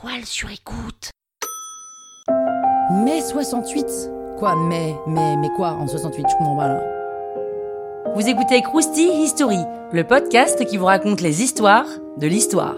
toile sur écoute. Mai 68 Quoi, mai, mai, mais quoi en 68 Je comprends pas là. Vous écoutez Krusty History, le podcast qui vous raconte les histoires de l'histoire.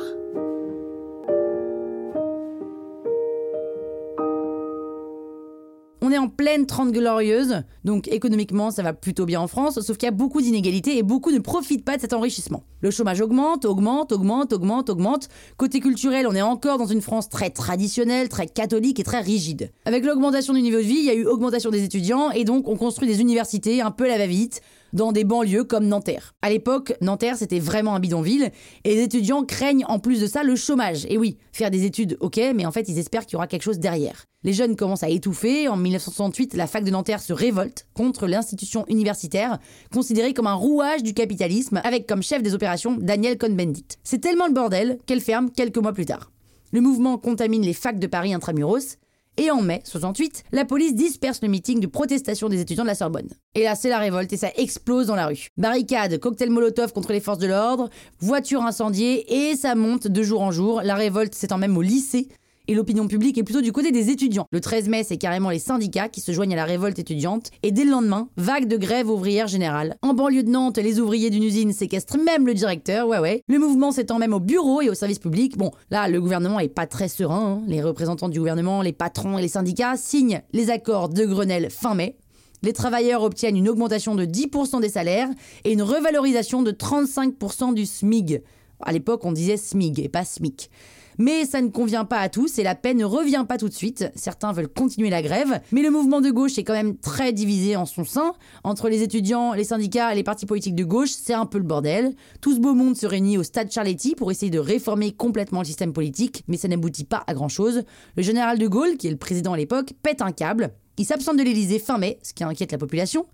On est en pleine 30 glorieuse, donc économiquement ça va plutôt bien en France, sauf qu'il y a beaucoup d'inégalités et beaucoup ne profitent pas de cet enrichissement. Le chômage augmente, augmente, augmente, augmente, augmente. Côté culturel, on est encore dans une France très traditionnelle, très catholique et très rigide. Avec l'augmentation du niveau de vie, il y a eu augmentation des étudiants et donc on construit des universités un peu la va-vite dans des banlieues comme Nanterre. À l'époque, Nanterre, c'était vraiment un bidonville, et les étudiants craignent en plus de ça le chômage. Et oui, faire des études, ok, mais en fait, ils espèrent qu'il y aura quelque chose derrière. Les jeunes commencent à étouffer. En 1968, la fac de Nanterre se révolte contre l'institution universitaire, considérée comme un rouage du capitalisme, avec comme chef des opérations Daniel Cohn-Bendit. C'est tellement le bordel qu'elle ferme quelques mois plus tard. Le mouvement contamine les facs de Paris intramuros, et en mai 68, la police disperse le meeting de protestation des étudiants de la Sorbonne. Et là, c'est la révolte et ça explose dans la rue. Barricades, cocktail molotov contre les forces de l'ordre, voitures incendiées et ça monte de jour en jour. La révolte s'étend même au lycée et l'opinion publique est plutôt du côté des étudiants. Le 13 mai, c'est carrément les syndicats qui se joignent à la révolte étudiante, et dès le lendemain, vague de grève ouvrière générale. En banlieue de Nantes, les ouvriers d'une usine séquestrent même le directeur, ouais ouais. Le mouvement s'étend même au bureau et au service public. Bon, là, le gouvernement est pas très serein. Hein. Les représentants du gouvernement, les patrons et les syndicats signent les accords de Grenelle fin mai. Les travailleurs obtiennent une augmentation de 10% des salaires et une revalorisation de 35% du SMIG. À l'époque, on disait SMIG et pas SMIC. Mais ça ne convient pas à tous et la paix ne revient pas tout de suite. Certains veulent continuer la grève, mais le mouvement de gauche est quand même très divisé en son sein. Entre les étudiants, les syndicats et les partis politiques de gauche, c'est un peu le bordel. Tout ce beau monde se réunit au stade Charletti pour essayer de réformer complètement le système politique, mais ça n'aboutit pas à grand chose. Le général de Gaulle, qui est le président à l'époque, pète un câble. Il s'absente de l'Elysée fin mai, ce qui inquiète la population.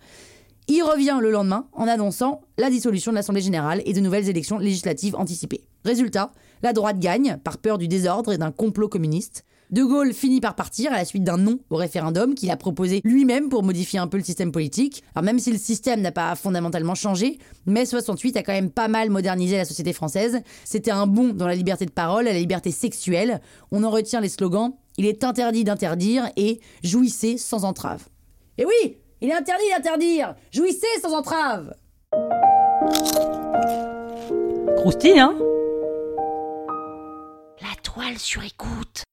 Il revient le lendemain en annonçant la dissolution de l'Assemblée générale et de nouvelles élections législatives anticipées. Résultat, la droite gagne par peur du désordre et d'un complot communiste. De Gaulle finit par partir à la suite d'un non au référendum qu'il a proposé lui-même pour modifier un peu le système politique. Alors même si le système n'a pas fondamentalement changé, mai 68 a quand même pas mal modernisé la société française. C'était un bond dans la liberté de parole, à la liberté sexuelle. On en retient les slogans Il est interdit d'interdire et Jouissez sans entrave. Et oui, il est interdit d'interdire. Jouissez sans entrave. Croustille, hein? La toile sur écoute.